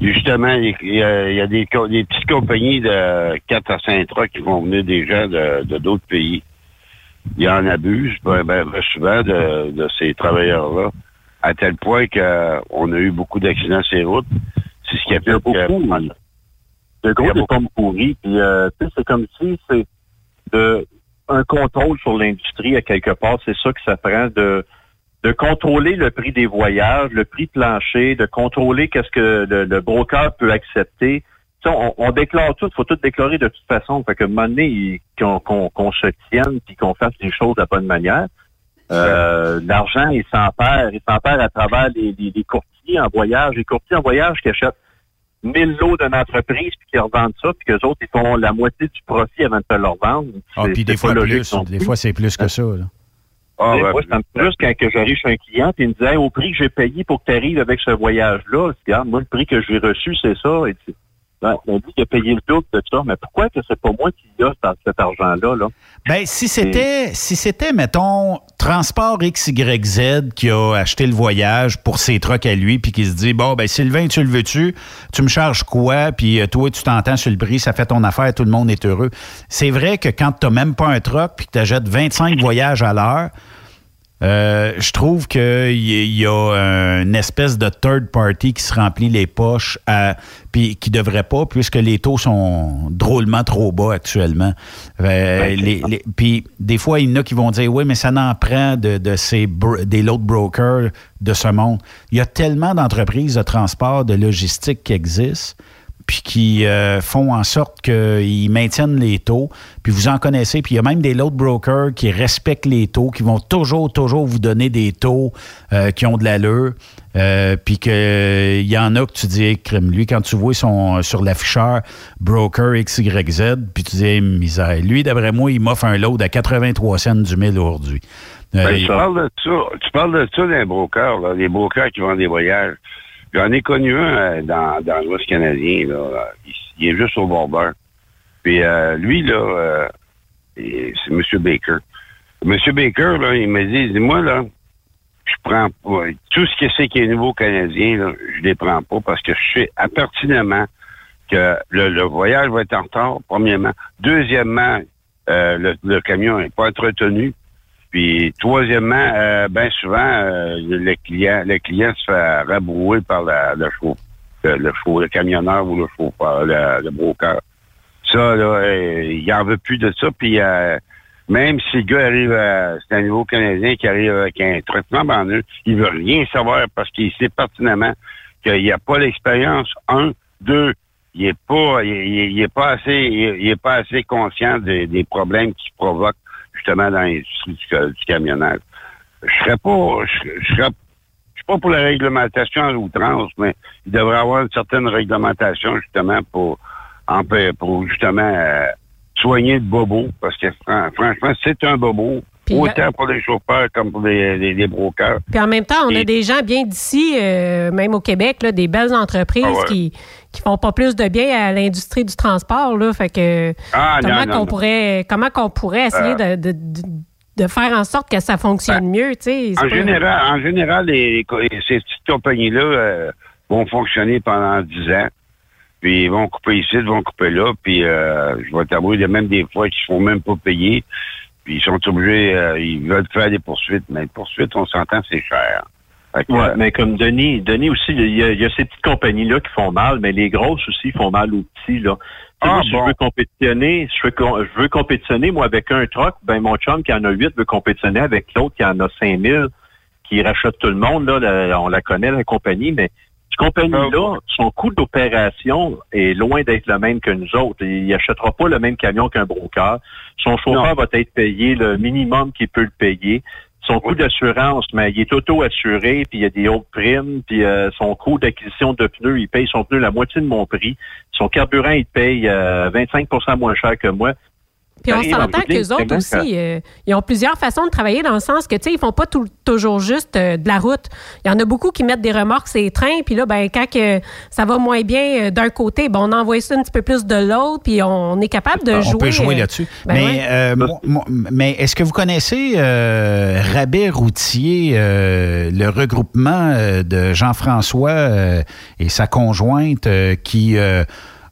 Justement, il y a, il y a des, petites compagnies de 4 à 5 trucks qui vont venir des gens de d'autres pays. Ils en abusent ben, ben, ben, souvent de, de ces travailleurs-là, à tel point qu'on a eu beaucoup d'accidents sur les routes. C'est ce qui a Il fait que... beaucoup. De Il y gros des pommes pourries. Puis, euh, tu sais, c'est comme si c'est de un contrôle sur l'industrie à quelque part. C'est ça que ça prend de de contrôler le prix des voyages, le prix plancher, de contrôler qu'est-ce que le, le broker peut accepter. On, on déclare tout, il faut tout déclarer de toute façon. Fait que il- qu'on qu'on qu'on se tienne puis qu'on fasse les choses de la bonne manière. Euh, L'argent, il s'en perd. Il s'en perd à travers les, les, les courtiers en voyage. Les courtiers en voyage qui achètent 1000 lots d'une entreprise puis qui revendent ça, puis qu'eux autres, ils font la moitié du profit avant de te le revendre. Ah, puis des fois plus, des plus. fois c'est plus que ça. là. Ah, Des ouais, ça me frustre quand que j'arrive chez un client et il me dit Hey, au prix que j'ai payé pour que tu arrives avec ce voyage-là, regarde, moi, le prix que j'ai reçu, c'est ça. Et ben, on dit qu'il a payé le double de ça, mais pourquoi que c'est pas moi qui a dans cet argent-là? Là? Ben, si c'était, si c'était, mettons, Transport XYZ qui a acheté le voyage pour ses trucks à lui, puis qui se dit, bon, ben, Sylvain, tu le veux-tu? Tu me charges quoi? Puis euh, toi, tu t'entends sur le prix, ça fait ton affaire, tout le monde est heureux. C'est vrai que quand tu n'as même pas un truck, puis que tu achètes 25 voyages à l'heure, euh, je trouve qu'il y, y a une espèce de third party qui se remplit les poches, à, puis qui devrait pas, puisque les taux sont drôlement trop bas actuellement. Euh, les- les- puis des fois, il y en a qui vont dire, oui, mais ça n'en prend de, de ces des lots brokers de ce monde. Il y a tellement d'entreprises de transport, de logistique qui existent puis qui euh, font en sorte qu'ils maintiennent les taux. Puis vous en connaissez. Puis il y a même des load brokers qui respectent les taux, qui vont toujours, toujours vous donner des taux euh, qui ont de l'allure. Euh, puis qu'il y en a que tu dis, crime, lui, quand tu vois son, sur l'afficheur broker XYZ, puis tu dis, misère. Lui, d'après moi, il m'offre un load à 83 cents du mille aujourd'hui. Euh, Ben, tu, parles de ça, tu parles de ça d'un broker, là, des brokers qui vendent des voyages. J'en ai connu un euh, dans, dans l'Ouest canadien, là. Il, est juste au border. Puis euh, lui, là, euh, c'est M. Baker. M. Baker, là, il m'a dit, il dit, moi, là, je prends pas. Tout ce que c'est qui est nouveau canadien, là, je les prends pas parce que je sais pertinemment que le, le voyage va être en retard, premièrement. Deuxièmement, euh, le, le camion n'est pas entretenu. Puis troisièmement, euh, bien souvent, euh, le client, le client se fait rabrouer par la, le chauffeur, le, chauffeur, le camionneur ou le chauffeur, le, le broker. Ça, là, euh, il en veut plus de ça. Puis euh, même si le gars arrive, à, c'est un nouveau Canadien qui arrive avec un traitement bandeux, il veut rien savoir parce qu'il sait pertinemment qu'il n'y a pas l'expérience. Un, deux, il est pas, il, il- est pas assez, il, il est pas assez conscient des, des problèmes qui se provoquent justement dans l'industrie du, ca- du camionnage. Je serais pas, je, serais, je suis pas pour la réglementation à outrance, mais il devrait y avoir une certaine réglementation justement pour, pour justement euh, soigner le bobo, parce que fran- franchement, c'est un bobo. Puis, autant pour les chauffeurs comme pour les, les, les brokers. Puis en même temps, on a des gens bien d'ici, euh, même au Québec, là, des belles entreprises Ah ouais. qui qui font pas plus de bien à l'industrie du transport. Là, fait que Ah, comment qu'on pourrait comment qu'on pourrait essayer Euh. de, de, de- de faire en sorte que ça fonctionne mieux, tu sais? En général, en général, les, ces petites compagnies-là euh, vont fonctionner pendant 10 ans. Puis ils vont couper ici, ils vont couper là. Puis euh, je vais t'avouer, il y a même des fois qu'ils ne font même pas payer. Puis ils sont obligés, euh, ils veulent faire des poursuites. Mais les poursuites, on s'entend, c'est cher. Que, Ouais, euh, mais comme Denis, Denis aussi, il y a, il y a ces petites compagnies-là qui font mal, mais les grosses aussi font mal aux petits, là. Ah, moi, si bon. je veux compétitionner, je veux, je veux compétitionner, moi, avec un truck, ben, mon chum qui en a huit veut compétitionner avec l'autre qui en a 5000, qui rachète tout le monde, là, la- on la connaît, la compagnie, mais compagnie-là, son coût d'opération est loin d'être le même que nous autres. Il n'achètera pas le même camion qu'un broker. Son chauffeur va être payé le minimum qu'il peut le payer. Son coût d'assurance, mais il est auto-assuré, puis il y a des hautes primes, puis euh, son coût d'acquisition de pneus, il paye son pneu la moitié de mon prix. Son carburant, il paye euh, 25% moins cher que moi. Puis on s'entend ligne, qu'eux autres aussi, euh, ils ont plusieurs façons de travailler dans le sens que, tu sais, ils font pas tout- toujours juste euh, de la route. Il y en a beaucoup qui mettent des remorques sur les trains, puis là, ben, quand que ça va moins bien euh, d'un côté, ben, on envoie ça un petit peu plus de l'autre, puis on est capable de on jouer. peut jouer là-dessus. ben mais, ouais. euh, moi- moi- mais est-ce que vous connaissez euh, Rabais Routier, euh, le regroupement de Jean-François euh, et sa conjointe euh, qui, euh,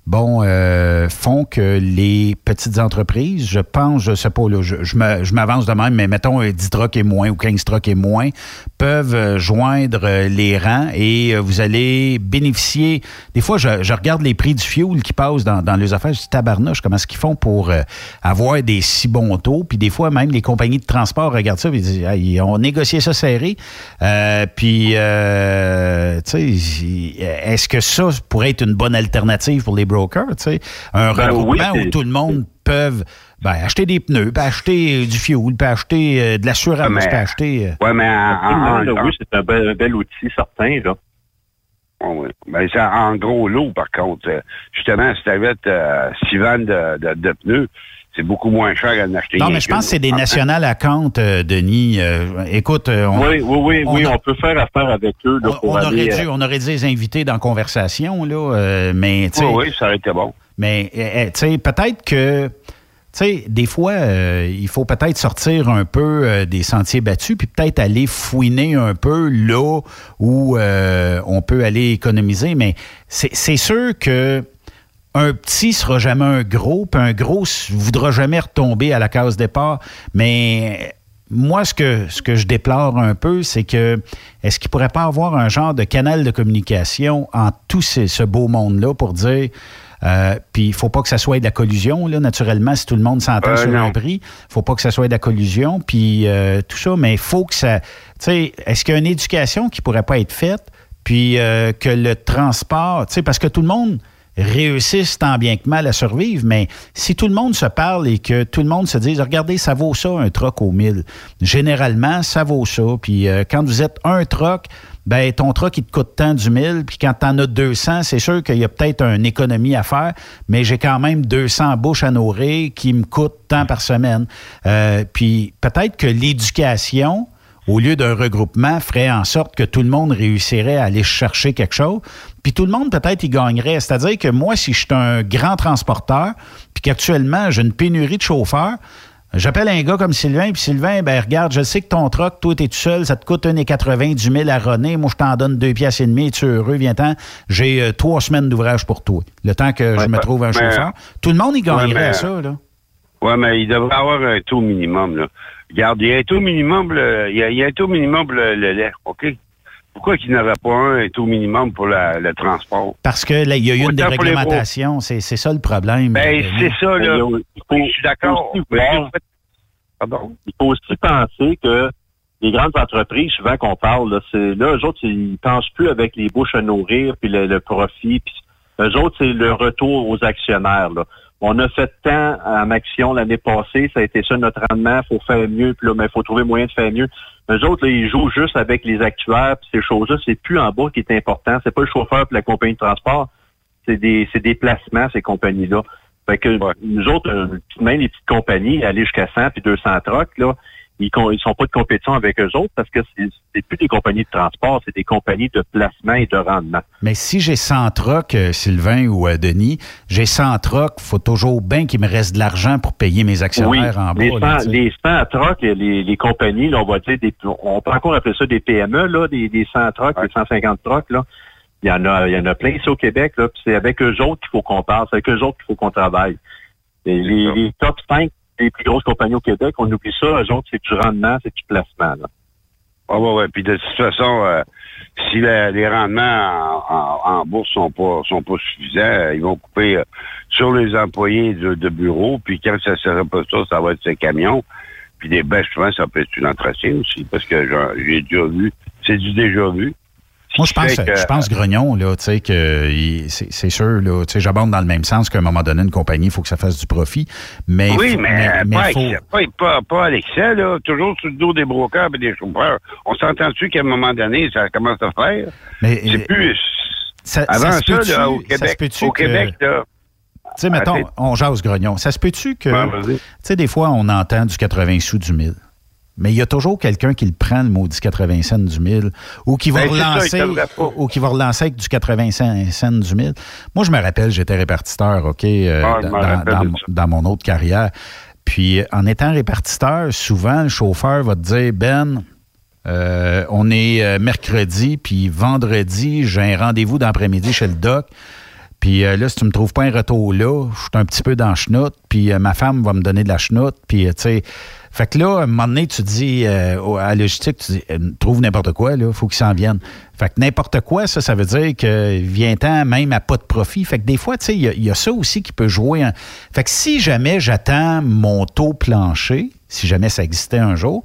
bon, euh, font que les petites entreprises, je pense, je sais pas, là, je, je m'avance de même, mais mettons euh, 10 trucks et moins ou 15 trucks et moins, peuvent euh, joindre euh, les rangs et euh, vous allez bénéficier. Des fois, je, je regarde les prix du fuel qui passent dans, dans les affaires, dis tabarnouche, comment est-ce qu'ils font pour euh, avoir des si bons taux? Puis des fois, même les compagnies de transport regardent ça et disent, Hey, on négocié ça serré. Euh, puis, euh, tu sais, est-ce que ça pourrait être une bonne alternative pour les tu sais? Un Ben oui, regroupement où tout le monde peut ben, acheter des pneus, puis acheter euh, du fuel, puis acheter euh, de l'assurance, mais- puis acheter... euh, ouais, mais en, en- oui, c'est un bel, un bel outil certain, là. Oui. Ben, c'est en gros lot, par contre. Justement, si tu avais euh, six vannes de, de, de pneus, c'est beaucoup moins cher à en acheter. Non, mais je pense que c'est des qu'une. nationales à compte, euh, Denis. Euh, écoute, euh, on, oui, oui, oui, on oui, on peut faire affaire avec eux, là, on- pour on aller... aurait dû, on aurait dû les inviter dans la conversation, là, euh, mais Oui, oui, ça aurait été bon. mais euh, euh, tu sais, peut-être que, tu sais, des fois, il faut peut-être sortir un peu des sentiers battus, puis peut-être aller fouiner un peu là où on peut aller économiser. Mais c'est sûr que un petit sera jamais un gros, puis un gros voudra jamais retomber à la case départ. Mais moi, ce que, ce que je déplore un peu, c'est que est-ce qu'il pourrait pas avoir un genre de canal de communication en tout ces- ce beau monde-là pour dire euh, puis il faut pas que ça soit de la collusion, là, naturellement, si tout le monde s'entend Euh, sur non. un prix. faut pas que ça soit de la collusion, puis euh, tout ça, mais il faut que ça... Tu sais, est-ce qu'il y a une éducation qui pourrait pas être faite, puis que le transport... Tu sais, parce que tout le monde réussisse tant bien que mal à survivre, mais si tout le monde se parle et que tout le monde se dise, regardez, ça vaut ça un troc au 1000. Généralement, ça vaut ça. Puis euh, quand vous êtes un troc, ben ton troc, il te coûte tant du 1000. Puis quand tu en as 200, c'est sûr qu'il y a peut-être une économie à faire, mais j'ai quand même 200 bouches à nourrir qui me coûtent tant par semaine. Euh, puis peut-être que l'éducation au lieu d'un regroupement, ferait en sorte que tout le monde réussirait à aller chercher quelque chose. Puis tout le monde, peut-être, y gagnerait. C'est-à-dire que moi, si je suis un grand transporteur, puis qu'actuellement, j'ai une pénurie de chauffeurs, J'appelle un gars comme Sylvain, puis Sylvain, ben regarde, je sais que ton troc, toi, t'es tout seul, ça te coûte 1,80, du 000 à René. Moi, je t'en donne deux pièces et demie, tu es heureux, viens-t'en. J'ai euh, trois semaines d'ouvrage pour toi. Le temps que je me trouve un chauffeur. Tout le monde y gagnerait ça, là. Oui, mais il devrait avoir un taux minimum, là. Regarde, il y a un taux minimum, il, y a, un taux minimum pour le, lait, OK? Pourquoi qu'il n'y aurait pas un, taux minimum pour le transport? Parce que là, il y a eu une déréglementation. C'est, ça le problème. Ben, c'est ça, là. je suis d'accord. Pardon? Il faut aussi penser que les grandes entreprises, souvent qu'on parle, là, c'est là, eux autres, ils pensent plus avec les bouches à nourrir, puis le, profit. Puis eux autres, c'est le retour aux actionnaires. Là. On a fait tant en action l'année passée, ça a été ça notre rendement, il faut faire mieux, puis là, mais il faut trouver moyen de faire mieux. Eux autres, là, ils jouent juste avec les actuaires, puis ces choses-là, c'est plus en bas qui est important. C'est pas le chauffeur et la compagnie de transport, c'est des, c'est des placements, ces compagnies-là. Fait que nous autres, euh, même les petites compagnies, aller jusqu'à 100 puis 200 trocs, là, ils ne sont pas de compétition avec eux autres parce que c'est plus des compagnies de transport, c'est des compagnies de placement et de rendement. Mais si j'ai 100 trocs, euh, Sylvain ou euh, Denis, j'ai 100 trocs, il faut toujours bien qu'il me reste de l'argent pour payer mes actionnaires en bas. Les 100, les 100 trocs, les, les, compagnies, là, on va dire, des, on peut encore appeler ça des PME, là, des, des 100 trocs, des 150 trocs, là. Il y en a, il y en a plein ici au Québec, là, c'est avec eux autres qu'il faut qu'on parle, c'est avec eux autres qu'il faut qu'on travaille. les, les top 5 les plus grosses compagnies au Québec, on oublie ça, eux autres, c'est du rendement, c'est du placement. Là. Ah ouais, ouais. Puis de toute façon, euh, si les rendements en, bourse sont pas sont pas suffisants, ils vont couper euh, sur les employés de, de, bureau. Puis quand ça sera pas ça, ça va être ces camions. Puis des bêches, souvent, ça peut être une entretien aussi, parce que j'ai déjà vu, c'est du déjà vu. Moi, je pense, je pense Grognon, là, tu sais, que c'est sûr, là, tu sais, j'abonde dans le même sens qu'à un moment donné, une compagnie, il faut que ça fasse du profit. Mais oui, mais, pas, faut... pas, pas, à l'excès, là, toujours sur le dos des brokers et des chauffeurs. On s'entend-tu qu'à un moment donné, ça commence à faire? Mais c'est plus. Ça, avant ça, là, au Québec, au Québec, là. Tu sais, mettons, on jase Grognon. Ça se peut-tu que. tu sais, des fois, on entend du 80 sous du 1000. Mais il y a toujours quelqu'un qui le prend, le maudit 80 cents du 1000, ou qui va ben, relancer, ou qui va relancer avec du 85 cents du 1000. Moi, je me rappelle, j'étais répartiteur, OK, euh, ah, dans, mon autre carrière. Puis, en étant répartiteur, souvent, le chauffeur va te dire, Ben, euh, on est euh, mercredi, puis vendredi, j'ai un rendez-vous d'après-midi chez le doc. Puis là, si tu me trouves pas un retour là, je suis un petit peu dans chenoute, puis ma femme va me donner de la chenoute, puis tu sais fait que là, à un moment donné, tu dis euh, à logistique, tu dis, euh, trouve n'importe quoi, là, faut qu'ils s'en viennent. Fait que n'importe quoi, ça, ça veut dire que vient-en même à pas de profit. Fait que des fois, tu sais, il y, a ça aussi qui peut jouer. Fait que si jamais j'attends mon taux plancher, si jamais ça existait un jour,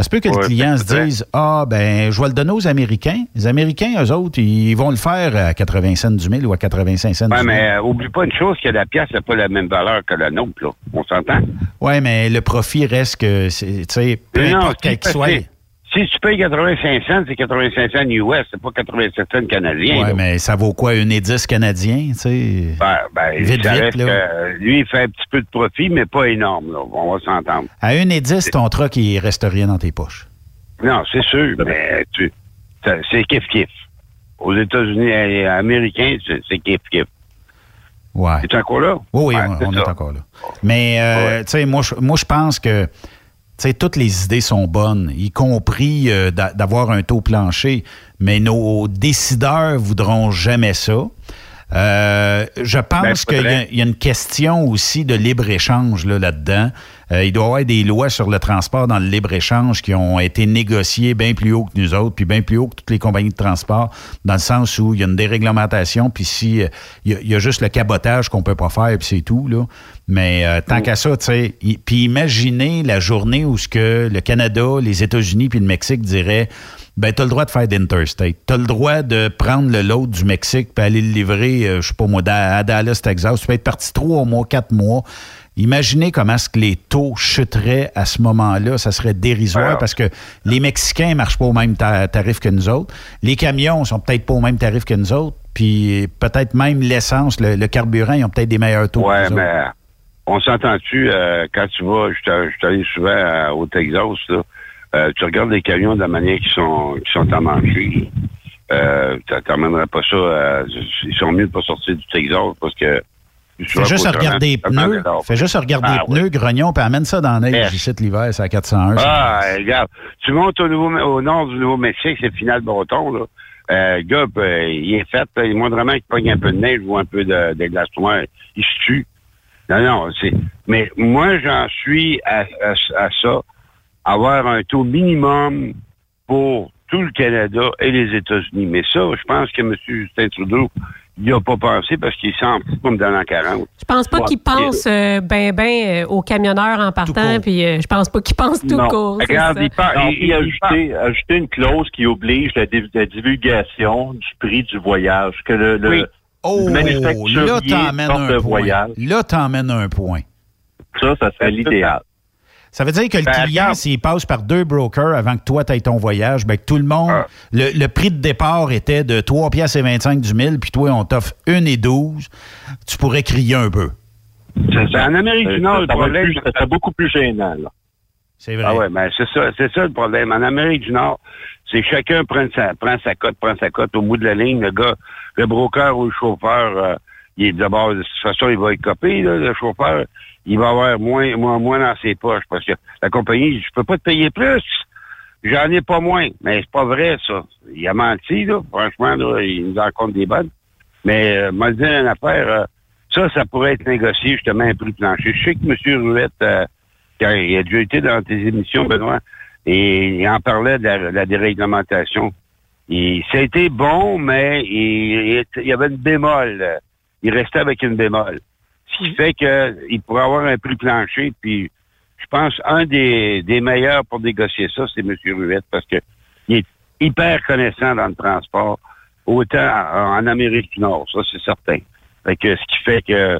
ça se peut que le client se dise Ah, ben, je vais le donner aux Américains. Les Américains, eux autres, ils vont le faire à 80 cents du mille ou à 85 cents du Oui, mais euh, oublie pas une chose que la pièce n'a pas la même valeur que la nôtre, là. On s'entend? Oui, mais le profit reste que, tu sais, peu importe quel soit. Si tu payes 85 cents, c'est 85 cents US, c'est pas 87 cents canadiens. Oui, mais ça vaut quoi, une et 10 canadien, tu sais? Ben, ben vite, vite, là. lui, il fait un petit peu de profit, mais pas énorme, là. On va s'entendre. À une et 10, ton truck, il reste rien dans tes poches. Non, c'est sûr, mais tu, c'est kiff-kiff. Aux États-Unis américains, c'est kiff-kiff. Ouais. Es-tu encore là? Oui, oui, on, est encore là. Mais, euh, tu sais, moi, moi, je pense que sais, toutes les idées sont bonnes, y compris euh, d'avoir un taux plancher, mais nos décideurs voudront jamais ça. Euh, je pense ben, qu'il y, a une question aussi de libre-échange là-dedans. Euh, il doit y avoir des lois sur le transport dans le libre-échange qui ont été négociées bien plus haut que nous autres, puis bien plus haut que toutes les compagnies de transport, dans le sens où il y a une déréglementation, puis si il y, a juste le cabotage qu'on peut pas faire, puis c'est tout. Là. Mais euh, tant mm. qu'à ça, tu sais, puis imaginez la journée où ce que le Canada, les États-Unis puis le Mexique diraient ben tu as le droit de faire d'interstate. Tu as le droit de prendre le lot du Mexique puis aller le livrer, euh, je sais pas moi, à Dallas, Texas. Tu peux être parti trois mois, quatre mois. Imaginez comment est-ce que les taux chuteraient à ce moment-là. Ça serait dérisoire parce que les Mexicains ne marchent pas au même tarif que nous autres. Les camions sont peut-être pas au même tarif que nous autres. Puis peut-être même l'essence, le, carburant, ils ont peut-être des meilleurs taux. Ouais, mais on s'entend-tu, euh, quand tu vas, je suis allé souvent euh, au Texas, là, Euh, tu regardes les camions de la manière qu'ils sont, qui sont à manger. Euh, t'emmènerais pas ça. euh, ils sont mieux de pas sortir du Texas parce que. Fais juste regarder les pneus. Fais juste regarder Ah, les pneus, grognon, puis amène ça dans neige ici l'hiver, c'est à 401. ça. Ah, regarde. Tu montes au, nouveau, au nord du Nouveau-Mexique, c'est le final breton, là. Euh, gars, euh, il est fait, là, il moindrement qu'il pogne un peu de neige ou un peu de, de glace noire, il se tue. Non, non, c'est. Mais moi, j'en suis à, à, à ça, avoir un taux minimum pour tout le Canada et les États-Unis. Mais ça, je pense que M. Justin Trudeau, il n'y a pas pensé parce qu'il s'en fout comme dans l'an 40. Je pense pas Ouais. qu'ils pensent euh, ben ben euh, aux camionneurs en partant, puis euh, je pense pas qu'ils pensent tout Non. court. Regarde, il. Non, il- ajouter, ajouter une clause qui oblige la, div- la divulgation du prix du voyage. Que le, le- Oui. Oh, là, t'emmènes un point. Là, t'emmènes un point. Ça, ça serait l'idéal. Ça veut dire que le Ben, client, s'il passe par deux brokers avant que toi, tu aies ton voyage, ben, que tout le monde, Ah. le, le prix de départ était de 3 piastres et 25 du mille, puis toi, on t'offre 1 et 12, tu pourrais crier un peu. C'est ça. En Amérique du Nord, ça, le problème, serait beaucoup plus gênant. C'est vrai. Ah ouais, ben c'est ça, c'est ça le problème. En Amérique du Nord, c'est chacun prend sa, prend sa cote, prend sa cote. Au bout de la ligne, le gars, le broker ou le chauffeur, euh, il est d'abord, de toute façon, il va être copé, là, le chauffeur. Il va avoir moins, moins, moins dans ses poches parce que la compagnie, je peux pas te payer plus. J'en ai pas moins. Mais c'est pas vrai, ça. Il a menti, là. Franchement, là, il nous en compte des bonnes. Mais, euh, moi, dire une affaire, euh, ça, ça pourrait être négocié, justement, un prix plancher. Je sais que M. Ruette, euh, il a déjà été dans tes émissions, Benoît, et il en parlait de la, déréglementation. Et ça a été bon, mais il, il y avait une bémol. Il restait avec une bémol. Ce qui fait qu'il pourrait avoir un prix plancher, puis je pense un des, des meilleurs pour négocier ça, c'est M. Ruette, parce que il est hyper connaissant dans le transport, autant en, en Amérique du Nord, ça c'est certain. Fait que ce qui fait que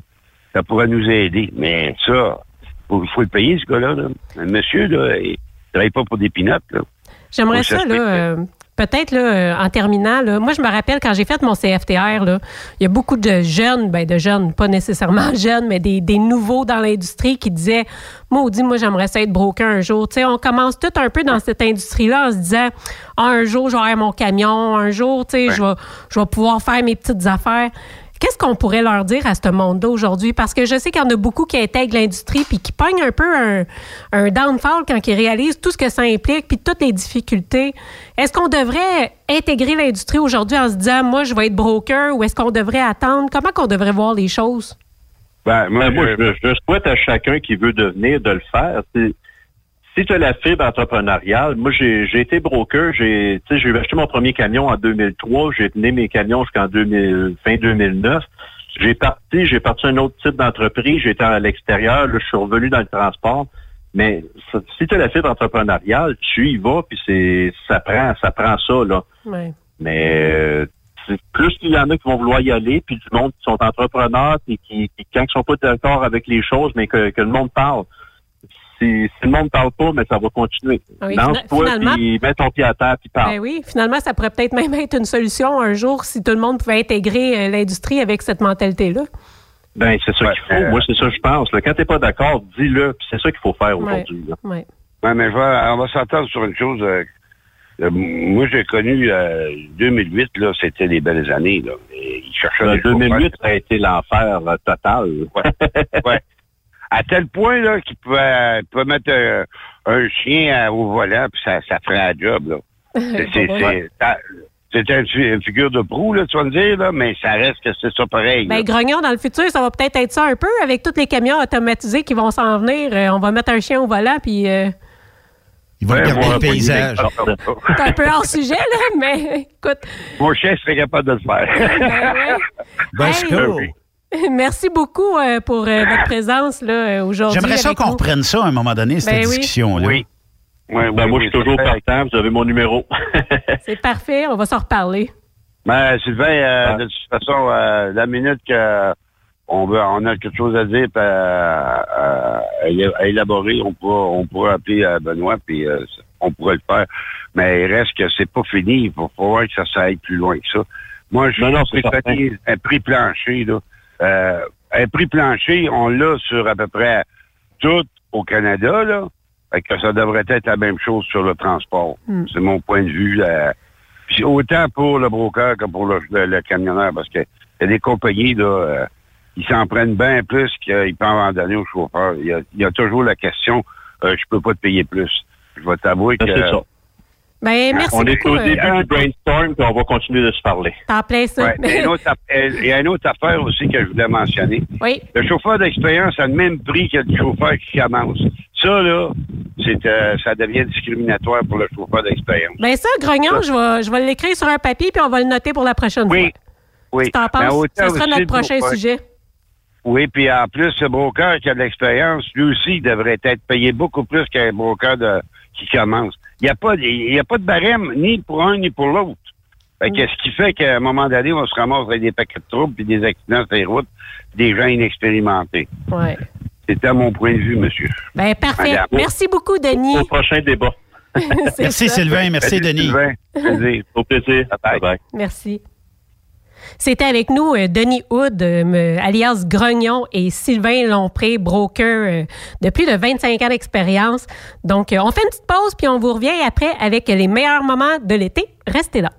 ça pourrait nous aider. Mais ça, il faut, le payer, ce gars-là. Là. Monsieur, là, il travaille pas pour des pinottes. J'aimerais ça, là. euh, Peut-être là, euh, en terminant, là, moi je me rappelle quand j'ai fait mon CFTR, là, il y a beaucoup de jeunes, ben de jeunes, pas nécessairement jeunes, mais des, des nouveaux dans l'industrie qui disaient Maudit, moi j'aimerais ça être broker un jour. Tu sais, on commence tout un peu dans cette industrie-là en se disant Ah, un jour je vais avoir mon camion, un jour, tu sais, je vais je vais pouvoir faire mes petites affaires. Qu'est-ce qu'on pourrait leur dire à ce monde-là aujourd'hui? Parce que je sais qu'il y en a beaucoup qui intègrent l'industrie puis qui pognent un peu un, un downfall quand ils réalisent tout ce que ça implique puis toutes les difficultés. Est-ce qu'on devrait intégrer l'industrie aujourd'hui en se disant, moi, je vais être broker ou est-ce qu'on devrait attendre? Comment qu'on devrait voir les choses? Ben, moi, moi, je- je, je souhaite à chacun qui veut devenir de le faire. C'est- Si tu as la fibre entrepreneuriale, moi j'ai j'ai été broker, j'ai tu sais, j'ai acheté mon premier camion en 2003, j'ai tenu mes camions jusqu'en 2000 fin 2009. J'ai parti, j'ai parti un autre type d'entreprise, j'étais à l'extérieur, là, je suis revenu dans le transport. Mais si tu as la fibre entrepreneuriale, tu y vas, puis c'est ça prend ça prend ça là. Mais euh, plus qu'il y en a qui vont vouloir y aller, puis du monde qui sont entrepreneurs, puis qui, qui quand ils sont pas d'accord avec les choses, mais que, que le monde parle. Si, si le monde parle pas, mais ça va continuer. Ah Oui, Lance-toi, finalement- puis mets ton pied à terre, puis parle. Ben oui, finalement, ça pourrait peut-être même être une solution un jour si tout le monde pouvait intégrer euh, l'industrie avec cette mentalité-là. Ben, c'est ça Ouais, qu'il faut. euh, Moi, c'est ça que je pense. là. Quand t'es pas d'accord, dis-le, puis c'est ça qu'il faut faire aujourd'hui. Ouais. Ouais, mais je vais- on va s'entendre sur une chose. euh, euh, moi, j'ai connu euh, 2008, là, c'était les belles années. Là. Et ils cherchaient Euh, des 2008, ça a été l'enfer total. Ouais. À tel point là qu'ils pouvaient, pouvaient mettre euh, un chien à- au volant, puis ça, ça ferait un job. Là. C'est, c'est, c'est, ça- c'est un fi- une figure de proue, là, tu vas me dire, là, mais ça reste que c'est ça pareil. Ben, Grognon, dans le futur, ça va peut-être être ça un peu avec tous les camions automatisés qui vont s'en venir. euh, on va mettre un chien au volant, puis euh, Il va Ouais, regarder moi, le paysage. c'est un peu hors sujet, là, mais écoute. Mon chien serait capable de le faire. ben ouais. Ben, Hey. Merci beaucoup euh, pour euh, votre présence là, euh, aujourd'hui. J'aimerais ça qu'on reprenne ça à un moment donné, cette Ben oui. discussion-là. oui. Ouais, Ben, oui, moi, oui, je suis toujours partant. Vous avez mon numéro. C'est parfait, on va s'en reparler. Ben, Sylvain, euh, de toute façon, euh, la minute que on veut, on a quelque chose à dire puis à, à- à élaborer, on pourra, on pourra appeler Benoît puis euh, on pourra le faire. Mais il reste que c'est pas fini. Il va falloir que ça, ça aille plus loin que ça. Moi, je préconise un prix plancher. Là. Euh, un prix plancher, on l'a sur à peu près tout au Canada. Là. Fait que ça devrait être la même chose sur le transport. Mm. C'est mon point de vue. puis autant pour le broker que pour le, le- le camionneur, parce que il y a des compagnies, là, euh, ils s'en prennent bien plus qu'ils peuvent en donner au chauffeur. Il y a, il y a toujours la question, euh, je peux pas te payer plus. Je vais t'avouer que... C'est ça. Ben, merci on est au euh, début du brainstorm, puis on va continuer de se parler. T'en plein ça. Ouais, mais une autre aff- Il y a une autre affaire aussi que je voulais mentionner. oui. Le chauffeur d'expérience a le même prix que le chauffeur qui commence. Ça, là, c'est, euh, ça devient discriminatoire pour le chauffeur d'expérience. Ben ça, Grognon, je vais, je vais l'écrire sur un papier puis on va le noter pour la prochaine Oui. fois. Oui. Penses? autant Ce sera notre prochain broker- sujet. Oui, puis en plus, ce broker qui a de l'expérience, lui aussi, il devrait être payé beaucoup plus qu'un broker de, qui commence. Il n'y a pas, de- il y a pas de barème ni pour un ni pour l'autre. Fait que ce qui fait qu'à un moment donné, on se ramasse avec des paquets de troubles puis des accidents sur les routes, des gens inexpérimentés. Ouais. C'était mon point de vue, monsieur. Ben parfait. Madame. Merci beaucoup, Denis. Au prochain débat. Merci ça. Sylvain, merci Salut, Denis. Sylvain. Plaisir. Au plaisir. Bye-bye. Merci. C'était avec nous euh, Denis Hood, euh, alias Grognon, et Sylvain Lompré, broker euh, de plus de 25 ans d'expérience. Donc, on fait une petite pause, puis on vous revient après avec les meilleurs moments de l'été. Restez là.